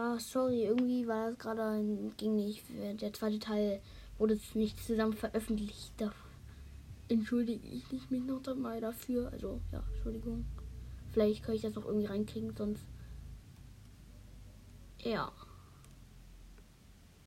Ja, sorry, irgendwie war das gerade ging nicht. Der zweite Teil wurde nicht zusammen veröffentlicht. Da entschuldige ich mich noch einmal dafür. Also, ja, Entschuldigung. Vielleicht kann ich das noch irgendwie reinkriegen, sonst. Ja.